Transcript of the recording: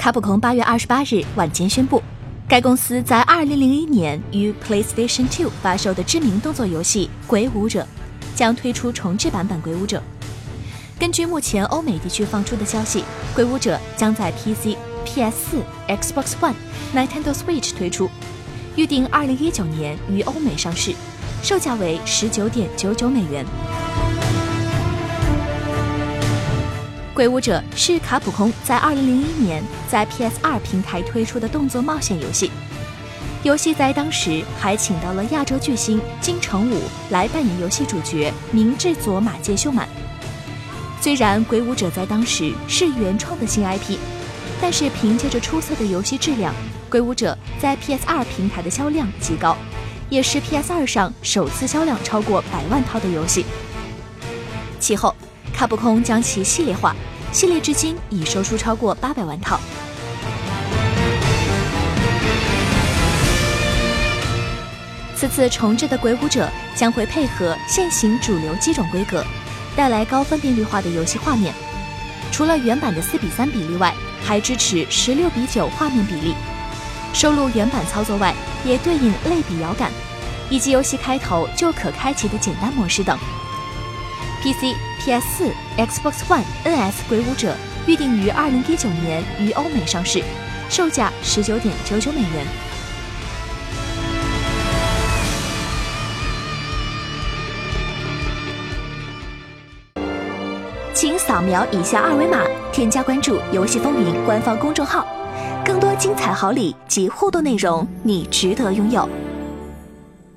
卡普空八月二十八日晚间宣布，该公司在二零零一年于 PlayStation 2发售的知名动作游戏《鬼武者》将推出重制版本《鬼武者》。根据目前欧美地区放出的消息，《鬼武者》将在 PC、PS4、Xbox One、Nintendo Switch 推出，预定二零一九年于欧美上市，售价为十九点九九美元。《鬼武者》是卡普空在二零零一年在 PS2 平台推出的动作冒险游戏，游戏在当时还请到了亚洲巨星金城武来扮演游戏主角明智佐马介秀满。虽然《鬼武者》在当时是原创的新 IP，但是凭借着出色的游戏质量，《鬼武者》在 PS2 平台的销量极高，也是 PS2 上首次销量超过百万套的游戏。其后，卡普空将其系列化，系列至今已售出超过八百万套。此次重置的《鬼武者》将会配合现行主流机种规格。带来高分辨率化的游戏画面，除了原版的四比三比例外，还支持十六比九画面比例。收录原版操作外，也对应类比摇杆，以及游戏开头就可开启的简单模式等。PC、PS4、Xbox One、NS《鬼武者》预定于二零一九年于欧美上市，售价十九点九九美元。请扫描以下二维码，添加关注“游戏风云”官方公众号，更多精彩好礼及互动内容，你值得拥有。